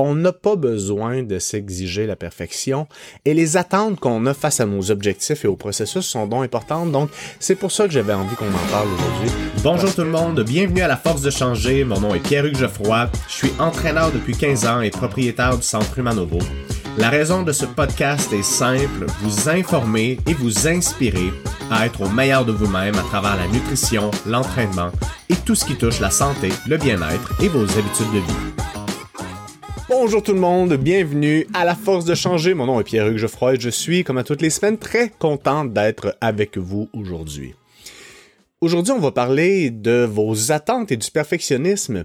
on n'a pas besoin de s'exiger la perfection et les attentes qu'on a face à nos objectifs et au processus sont donc importantes. Donc, c'est pour ça que j'avais envie qu'on en parle aujourd'hui. Bonjour tout le monde, bienvenue à la Force de changer. Mon nom est Pierre-Hugues Geoffroy. Je suis entraîneur depuis 15 ans et propriétaire du Centre Humanovo. La raison de ce podcast est simple, vous informer et vous inspirer à être au meilleur de vous-même à travers la nutrition, l'entraînement et tout ce qui touche la santé, le bien-être et vos habitudes de vie. Bonjour tout le monde, bienvenue à la force de changer. Mon nom est Pierre-Hugues Geoffroy je suis, comme à toutes les semaines, très content d'être avec vous aujourd'hui. Aujourd'hui, on va parler de vos attentes et du perfectionnisme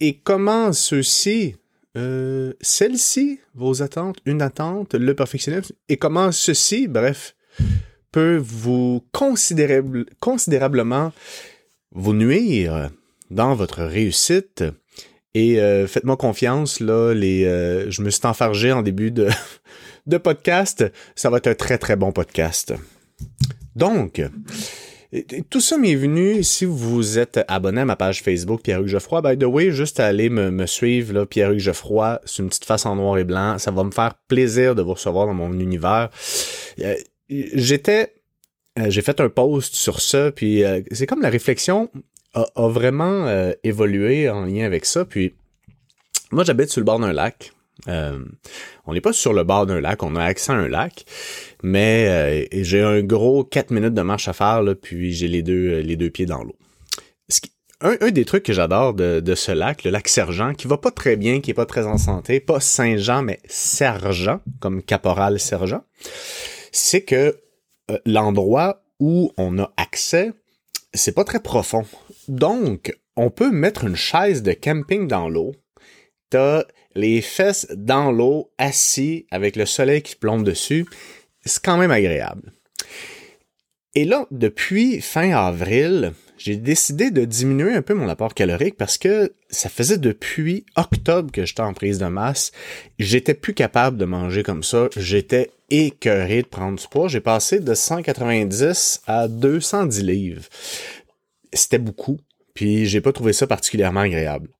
et comment ceux-ci euh, celle-ci, vos attentes, une attente, le perfectionnisme, et comment ceci, bref, peut vous considérablement vous nuire dans votre réussite. Et euh, faites-moi confiance, là, les, euh, je me suis enfargé en début de, podcast. Ça va être un très très bon podcast. Donc, tout ça m'est venu, si vous êtes abonné à ma page Facebook Pierre-Hugues Geoffroy, by the way, juste aller me, suivre, là, Pierre-Hugues Geoffroy, c'est une petite face en noir et blanc. Ça va me faire plaisir de vous recevoir dans mon univers. Euh, j'étais, euh, j'ai fait un post sur ça, puis euh, c'est comme la réflexion a, a vraiment évolué en lien avec ça. Puis moi, j'habite sur le bord d'un lac. Euh, on n'est pas sur le bord d'un lac, on a accès à un lac, mais euh, j'ai un gros 4 minutes de marche à faire, là, puis j'ai les deux, les deux pieds dans l'eau. Un, un, des trucs que j'adore de, de, ce lac, le lac Sergent, qui va pas très bien, qui est pas très en santé, pas Saint-Jean, mais Sergent, comme caporal Sergent, c'est que euh, l'endroit où on a accès, c'est pas très profond. Donc, on peut mettre une chaise de camping dans l'eau. T'as les fesses dans l'eau, assis avec le soleil qui plombe dessus, c'est quand même agréable. Et là, depuis fin avril, j'ai décidé de diminuer un peu mon apport calorique parce que ça faisait depuis octobre que j'étais en prise de masse. J'étais plus capable de manger comme ça. J'étais écœuré de prendre du poids. J'ai passé de 190 à 210 livres. C'était beaucoup. Puis j'ai pas trouvé ça particulièrement agréable.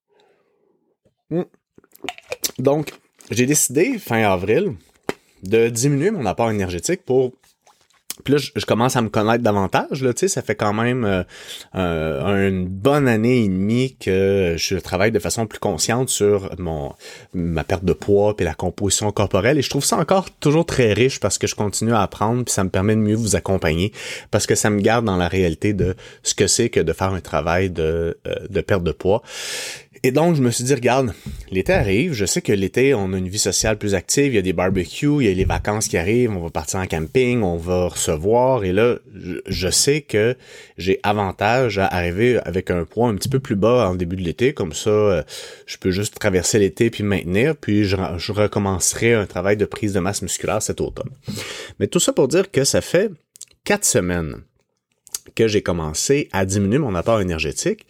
Hmm. Donc, j'ai décidé, fin avril, de diminuer mon apport énergétique pour puis là, je, commence à me connaître davantage. Là, ça fait quand même euh, euh, une bonne année et demie que je travaille de façon plus consciente sur mon ma perte de poids et la composition corporelle. Et je trouve ça encore toujours très riche parce que je continue à apprendre puis ça me permet de mieux vous accompagner parce que ça me garde dans la réalité de ce que c'est que de faire un travail de, euh, de perte de poids. Et donc, je me suis dit, regarde, l'été arrive, je sais que l'été, on a une vie sociale plus active, il y a des barbecues, il y a les vacances qui arrivent, on va partir en camping, on va recevoir, et là, je sais que j'ai avantage à arriver avec un poids un petit peu plus bas en début de l'été, comme ça, euh, je peux juste traverser l'été puis maintenir, puis je, je recommencerai un travail de prise de masse musculaire cet automne. Mais tout ça pour dire que ça fait quatre semaines que j'ai commencé à diminuer mon apport énergétique.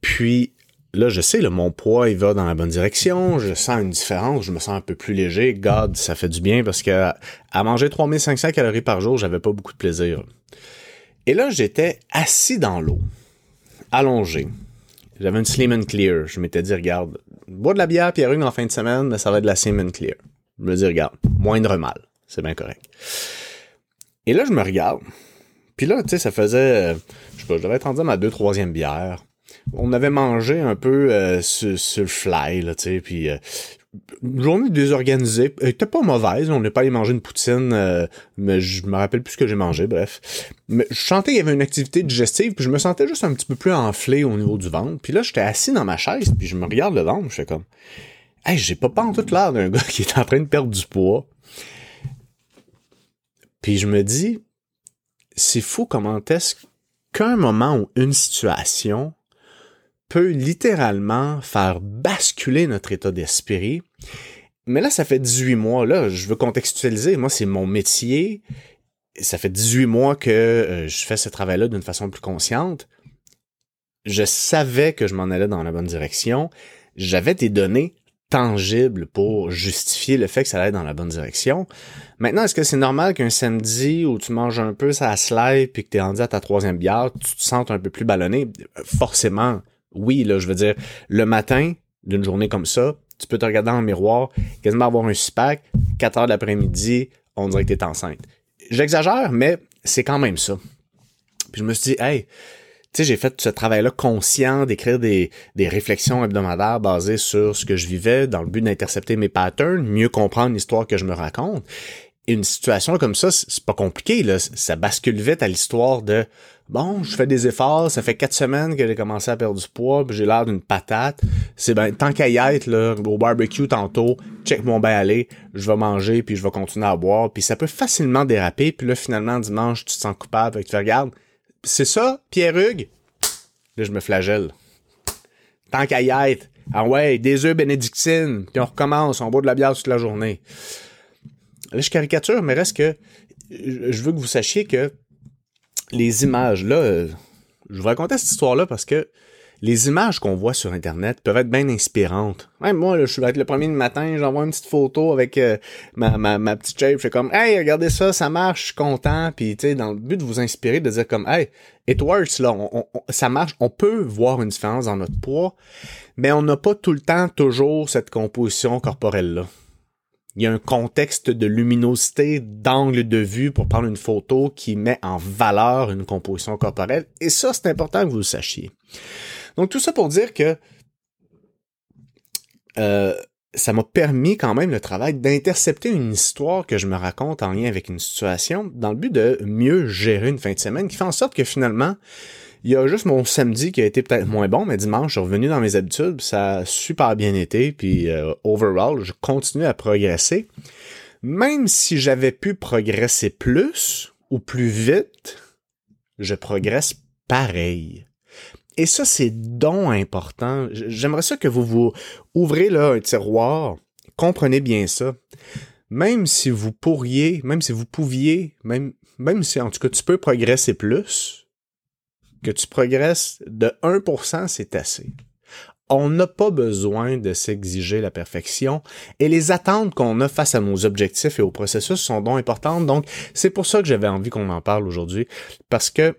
Puis là, je sais, mon poids, il va dans la bonne direction, je sens une différence, je me sens un peu plus léger. God, ça fait du bien parce que à manger 3500 calories par jour, j'avais pas beaucoup de plaisir. Et là, j'étais assis dans l'eau, allongé. J'avais une Slim and Clear. Je m'étais dit, regarde, bois de la bière Pierre en fin de semaine, mais ça va être de la Slim and Clear. Je me dis, regarde, moindre mal. C'est bien correct. Et là, je me regarde. Puis là, tu sais, ça faisait, je sais pas, je devais être rendu à ma deux, troisième bière on avait mangé un peu euh, sur, le fly, là, tu sais, puis euh, une journée désorganisée. Elle était pas mauvaise, on n'est pas allé manger une poutine, euh, mais je me rappelle plus ce que j'ai mangé, bref. Mais je sentais qu'il y avait une activité digestive, puis je me sentais juste un petit peu plus enflé au niveau du ventre. Puis là, j'étais assis dans ma chaise, puis je me regarde le ventre, je fais comme... Hey, j'ai pas pas en tout l'air d'un gars qui est en train de perdre du poids. Puis je me dis, c'est fou comment est-ce qu'un moment ou une situation peut littéralement faire basculer notre état d'esprit. Mais là, ça fait 18 mois, là, je veux contextualiser, moi, c'est mon métier. Ça fait 18 mois que euh, je fais ce travail-là d'une façon plus consciente. Je savais que je m'en allais dans la bonne direction. J'avais des données tangibles pour justifier le fait que ça allait dans la bonne direction. Maintenant, est-ce que c'est normal qu'un samedi où tu manges un peu ça slide puis que tu es rendu à ta troisième bière, tu te sens un peu plus ballonné? Forcément, oui, là, je veux dire, le matin d'une journée comme ça, tu peux te regarder dans le miroir, quasiment avoir un six-pack, 4 heures de l'après-midi, on dirait que t'es enceinte. J'exagère, mais c'est quand même ça. Puis je me suis dit, hey, tu sais, j'ai fait ce travail-là conscient d'écrire des, des réflexions hebdomadaires basées sur ce que je vivais dans le but d'intercepter mes patterns, mieux comprendre l'histoire que je me raconte. Une situation comme ça, c'est pas compliqué, là. Ça bascule vite à l'histoire de bon, je fais des efforts, ça fait quatre semaines que j'ai commencé à perdre du poids, j'ai l'air d'une patate. C'est ben tant qu'à y être là, au barbecue tantôt, check mon bain aller, je vais manger puis je vais continuer à boire, puis ça peut facilement déraper, puis là finalement dimanche tu te sens coupable, et tu te regardes, c'est ça, Pierre Hugues? Là, je me flagelle. Tant qu'à y être. Ah ouais, des œufs bénédictines, puis on recommence, on boit de la bière toute la journée. Là, je caricature, mais reste que je veux que vous sachiez que les images, là, euh, je vous raconter cette histoire-là parce que les images qu'on voit sur Internet peuvent être bien inspirantes. Même moi, là, je vais être le premier du matin, j'envoie une petite photo avec euh, ma, petite shape, je fais comme Hey, regardez ça, ça marche, je suis content. Puis tu sais, dans le but de vous inspirer, de dire comme Hey, it works, là, ça marche, on peut voir une différence dans notre poids, mais on n'a pas tout le temps toujours cette composition corporelle-là. Il y a un contexte de luminosité, d'angle de vue pour prendre une photo qui met en valeur une composition corporelle. Et ça, c'est important que vous le sachiez. Donc tout ça pour dire que euh, ça m'a permis quand même le travail d'intercepter une histoire que je me raconte en lien avec une situation dans le but de mieux gérer une fin de semaine qui fait en sorte que finalement, il y a juste mon samedi qui a été peut-être moins bon, mais dimanche, je suis revenu dans mes habitudes, ça a super bien été, puis euh, overall, je continue à progresser. Même si j'avais pu progresser plus ou plus vite, je progresse pareil. Et ça, c'est donc important. J'aimerais ça que vous vous ouvrez là un tiroir. Comprenez bien ça. Même si vous pourriez, même si vous pouviez, même, même si en tout cas tu peux progresser plus, que tu progresses de 1%, c'est assez. On n'a pas besoin de s'exiger la perfection et les attentes qu'on a face à nos objectifs et au processus sont donc importantes. Donc, c'est pour ça que j'avais envie qu'on en parle aujourd'hui parce que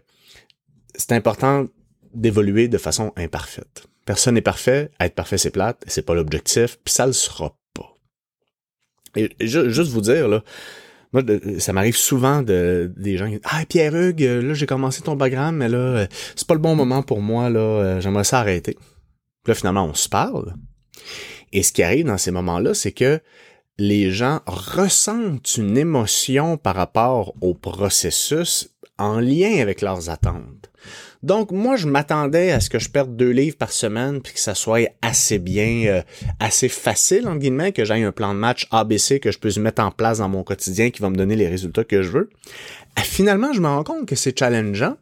c'est important d'évoluer de façon imparfaite. Personne n'est parfait, être parfait c'est plate, c'est pas l'objectif, puis ça le sera pas. Et juste vous dire là, moi ça m'arrive souvent de des gens qui disent "Ah Pierre Hugues, là j'ai commencé ton programme mais là c'est pas le bon moment pour moi là, j'aimerais ça arrêter." Puis là finalement on se parle. Et ce qui arrive dans ces moments-là, c'est que les gens ressentent une émotion par rapport au processus en lien avec leurs attentes. Donc, moi, je m'attendais à ce que je perde deux livres par semaine, puis que ça soit assez bien, euh, assez facile, en guillemets, que j'aille un plan de match ABC que je puisse mettre en place dans mon quotidien qui va me donner les résultats que je veux. Euh, finalement, je me rends compte que c'est challengeant.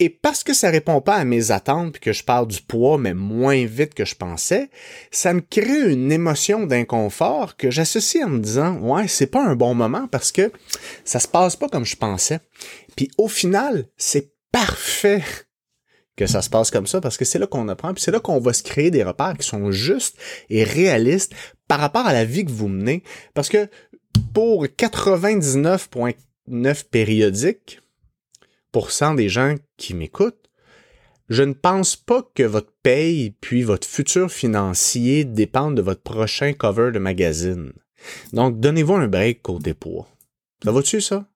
Et parce que ça répond pas à mes attentes puis que je parle du poids mais moins vite que je pensais, ça me crée une émotion d'inconfort que j'associe en me disant ouais, c'est pas un bon moment parce que ça se passe pas comme je pensais. Puis au final, c'est parfait que ça se passe comme ça parce que c'est là qu'on apprend puis c'est là qu'on va se créer des repères qui sont justes et réalistes par rapport à la vie que vous menez parce que pour 99.9 périodiques des gens qui m'écoutent, je ne pense pas que votre paye puis votre futur financier dépendent de votre prochain cover de magazine. Donc donnez-vous un break côté poids. Ça va-tu ça?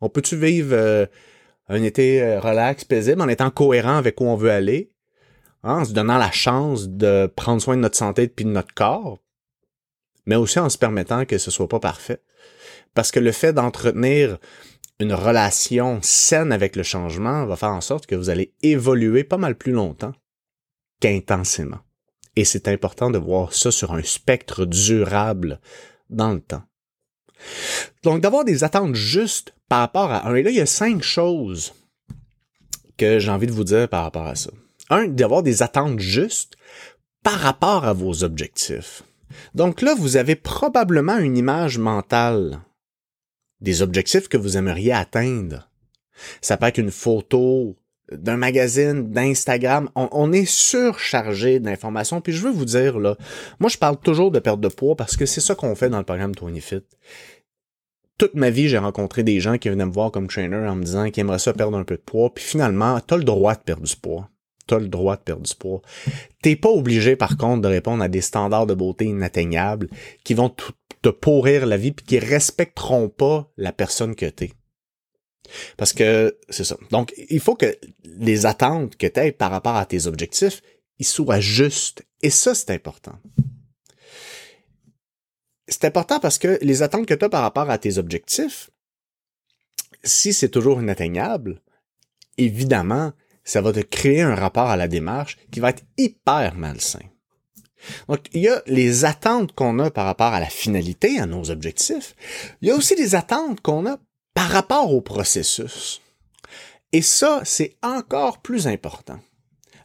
On peut-tu vivre euh, un été euh, relax, paisible, en étant cohérent avec où on veut aller, hein, en se donnant la chance de prendre soin de notre santé et de notre corps, mais aussi en se permettant que ce soit pas parfait. Parce que le fait d'entretenir une relation saine avec le changement va faire en sorte que vous allez évoluer pas mal plus longtemps qu'intensément. Et c'est important de voir ça sur un spectre durable dans le temps. Donc, d'avoir des attentes justes par rapport à un. Et là, il y a cinq choses que j'ai envie de vous dire par rapport à ça. Un, d'avoir des attentes justes par rapport à vos objectifs. Donc là, vous avez probablement une image mentale des objectifs que vous aimeriez atteindre. Ça peut être une photo d'un magazine, d'Instagram. On, est surchargé d'informations. Puis je veux vous dire, là, moi je parle toujours de perte de poids parce que c'est ça qu'on fait dans le programme Tony Fit toute ma vie, j'ai rencontré des gens qui venaient me voir comme trainer en me disant qu'ils aimeraient ça perdre un peu de poids, puis finalement, tu as le droit de perdre du poids. t'as le droit de perdre du poids. T'es pas obligé, par contre, de répondre à des standards de beauté inatteignables qui vont te pourrir la vie puis qui respecteront pas la personne que t'es. Parce que c'est ça. Donc, il faut que les attentes que tu aies par rapport à tes objectifs, ils soient justes. Et ça, c'est important. C'est important parce que les attentes que tu as par rapport à tes objectifs, si c'est toujours inatteignable, évidemment, ça va te créer un rapport à la démarche qui va être hyper malsain. Donc, il y a les attentes qu'on a par rapport à la finalité, à nos objectifs. Il y a aussi les attentes qu'on a par rapport au processus. Et ça, c'est encore plus important.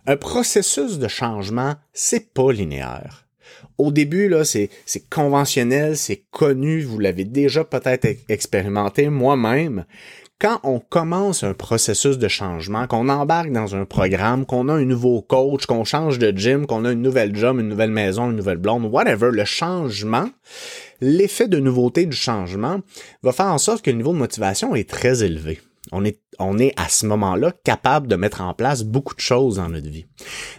Un processus de changement, c'est pas linéaire. Au début, là, c'est, c'est conventionnel, c'est connu, vous l'avez déjà peut-être expérimenté moi-même quand on commence un processus de changement, qu'on embarque dans un programme, qu'on a un nouveau coach, qu'on change de gym, qu'on a une nouvelle job, une nouvelle maison, une nouvelle blonde, whatever, le changement, l'effet de nouveauté du changement va faire en sorte que le niveau de motivation est très élevé. On est, on est à ce moment-là capable de mettre en place beaucoup de choses dans notre vie.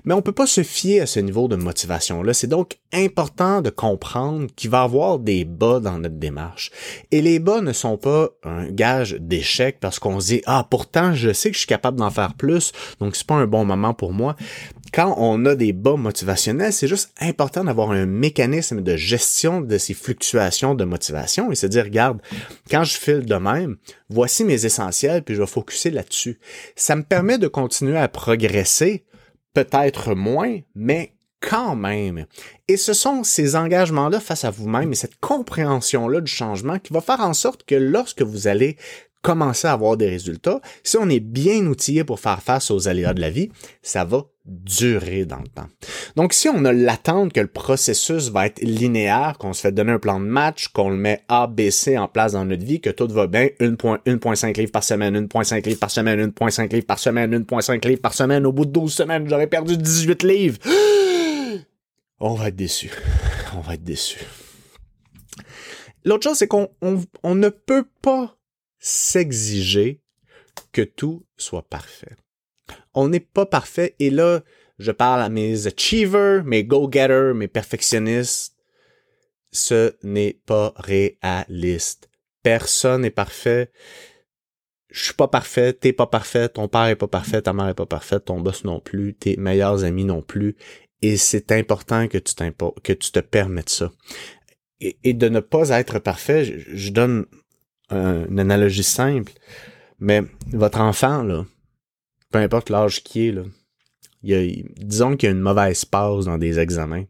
Mais on peut pas se fier à ce niveau de motivation-là. C'est donc important de comprendre qu'il va y avoir des bas dans notre démarche. Et les bas ne sont pas un gage d'échec parce qu'on se dit, ah, pourtant, je sais que je suis capable d'en faire plus, donc c'est pas un bon moment pour moi quand on a des bas motivationnels, c'est juste important d'avoir un mécanisme de gestion de ces fluctuations de motivation et se dire, regarde, quand je file de même, voici mes essentiels, puis je vais focuser là-dessus. Ça me permet de continuer à progresser, peut-être moins, mais quand même. Et ce sont ces engagements-là face à vous-même et cette compréhension-là du changement qui va faire en sorte que lorsque vous allez commencer à avoir des résultats, si on est bien outillé pour faire face aux aléas de la vie, ça va durer dans le temps. Donc, si on a l'attente que le processus va être linéaire, qu'on se fait donner un plan de match, qu'on le met A, B, C en place dans notre vie, que tout va bien, 1.5 livres par semaine, 1.5 livres par semaine, 1.5 livres par semaine, 1.5 livres par semaine, au bout de 12 semaines, j'aurais perdu 18 livres. On va être déçu. On va être déçu. L'autre chose, c'est qu'on on ne peut pas s'exiger que tout soit parfait. On n'est pas parfait et là, je parle à mes achievers, mes go-getters, mes perfectionnistes. Ce n'est pas réaliste. Personne n'est parfait. Je suis pas parfait, t'es pas parfait, ton père est pas parfait, ta mère est pas parfaite, ton boss non plus, tes meilleurs amis non plus. Et c'est important que tu que tu te permettes ça. Et, de ne pas être parfait, je donne une analogie simple, mais votre enfant, là, peu importe l'âge qui est, là, disons qu'il y a une mauvaise passe dans des examens,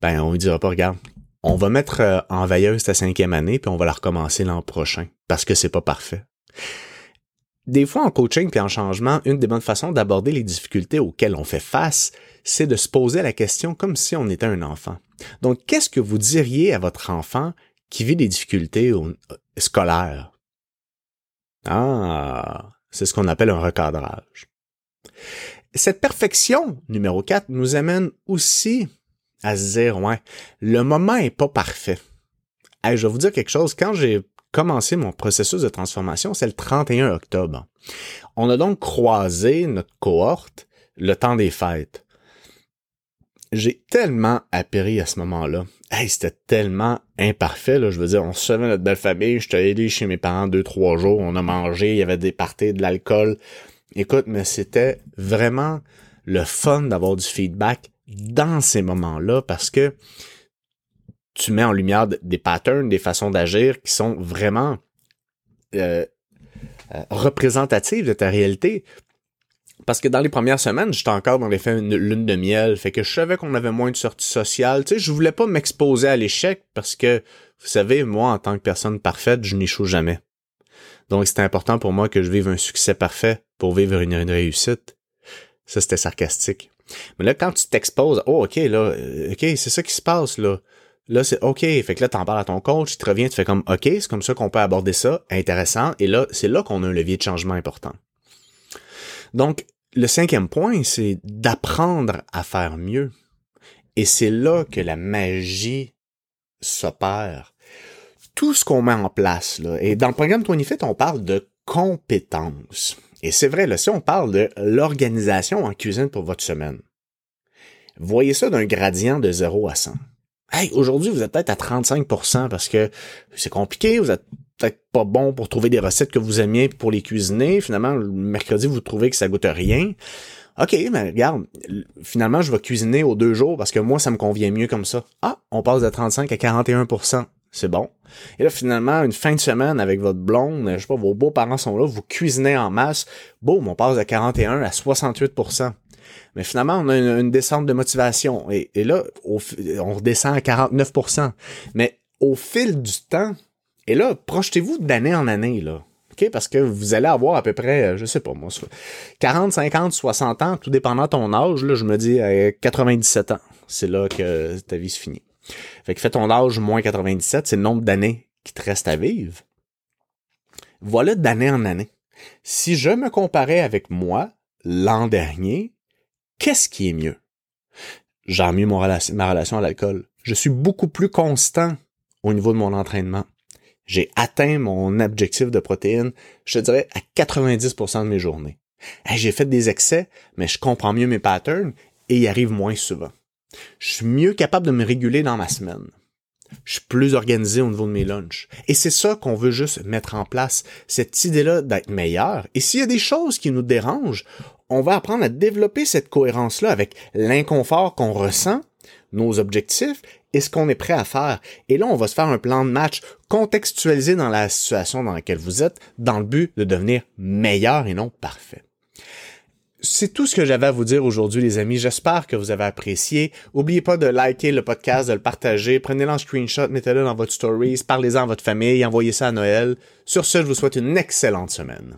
ben on lui dira pas, regarde, on va mettre euh, en veilleuse ta cinquième année, puis on va la recommencer l'an prochain, parce que c'est pas parfait. Des fois, en coaching puis en changement, une des bonnes façons d'aborder les difficultés auxquelles on fait face, c'est de se poser la question comme si on était un enfant. Donc, qu'est-ce que vous diriez à votre enfant qui vit des difficultés euh, scolaires? Ah, c'est ce qu'on appelle un recadrage. Cette perfection, numéro 4, nous amène aussi à se dire, ouais, le moment est pas parfait. je vais vous dire quelque chose, quand j'ai commencé mon processus de transformation, c'est le 31 octobre. On a donc croisé notre cohorte le temps des fêtes. J'ai tellement appris à ce moment-là hey, c'était tellement imparfait, là. Je veux dire, on se savait notre belle famille, je t'ai aidé chez mes parents deux, trois jours, on a mangé, il y avait des parties, de l'alcool. Écoute, mais c'était vraiment le fun d'avoir du feedback dans ces moments-là parce que tu mets en lumière des patterns, des façons d'agir qui sont vraiment euh, euh représentatives de ta réalité. Parce que dans les premières semaines, j'étais encore dans l'effet lune de miel, fait que je savais qu'on avait moins de sorties sociales. Tu sais, je voulais pas m'exposer à l'échec parce que, vous savez, moi, en tant que personne parfaite, je n'échoue jamais. Donc, c'était important pour moi que je vive un succès parfait pour vivre une, réussite. Ça, c'était sarcastique. Mais là, quand tu t'exposes, oh, ok, là, euh, ok, c'est ça qui se passe, là. Là, c'est OK. Fait que là, t'en parles à ton coach, tu te reviens, tu fais comme OK, c'est comme ça qu'on peut aborder ça, intéressant. Et là, c'est là qu'on a un levier de changement important. Donc, le cinquième point, c'est d'apprendre à faire mieux. Et c'est là que la magie s'opère. Tout ce qu'on met en place, là, et dans le programme 20 on parle de compétences. Et c'est vrai, là, si on parle de l'organisation en cuisine pour votre semaine, voyez ça d'un gradient de 0 à 100. Hey, aujourd'hui, vous êtes peut-être à 35% parce que c'est compliqué, vous êtes peut-être pas bon pour trouver des recettes que vous aimiez pour les cuisiner. Finalement, le mercredi, vous trouvez que ça goûte rien. OK, mais regarde, finalement, je vais cuisiner aux deux jours parce que moi, ça me convient mieux comme ça. Ah, on passe de 35 à 41% c'est bon. Et là, finalement, une fin de semaine avec votre blonde, je sais pas, vos beaux-parents sont là, vous cuisinez en masse, boum, on passe de 41 à 68 mais finalement, on a une, descente de motivation. Et, là, on redescend à 49% Mais au fil du temps, et là, projetez-vous d'année en année, là. Parce que vous allez avoir à peu près, euh, je sais pas moi, 40, 50, 60 ans, tout dépendant de ton âge, là, je me dis 97 ans. C'est là que ta vie se finit. Fait que fais ton âge moins 97, c'est le nombre d'années qui te reste à vivre. Voilà d'année en année. Si je me comparais avec moi l'an dernier, qu'est-ce qui est mieux? J'ai mieux ma relation à l'alcool. Je suis beaucoup plus constant au niveau de mon entraînement. J'ai atteint mon objectif de protéines, je te dirais, à 90% de mes journées. j'ai fait des excès, mais je comprends mieux mes patterns et y arrive moins souvent. Je suis mieux capable de me réguler dans ma semaine. Je suis plus organisé au niveau de mes lunchs. Et c'est ça qu'on veut juste mettre en place, cette idée-là d'être meilleur. Et s'il y a des choses qui nous dérangent, on va apprendre à développer cette cohérence-là avec l'inconfort qu'on ressent, nos objectifs et ce qu'on est prêt à faire. Et là, on va se faire un plan de match contextualisé dans la situation dans laquelle vous êtes, dans le but de devenir meilleur et non parfait. C'est tout ce que j'avais à vous dire aujourd'hui, les amis. J'espère que vous avez apprécié. N'oubliez pas de liker le podcast, de le partager. Prenez-le en screenshot, mettez-le dans votre stories, parlez-en à votre famille, envoyez ça à Noël. Sur ce, je vous souhaite une excellente semaine.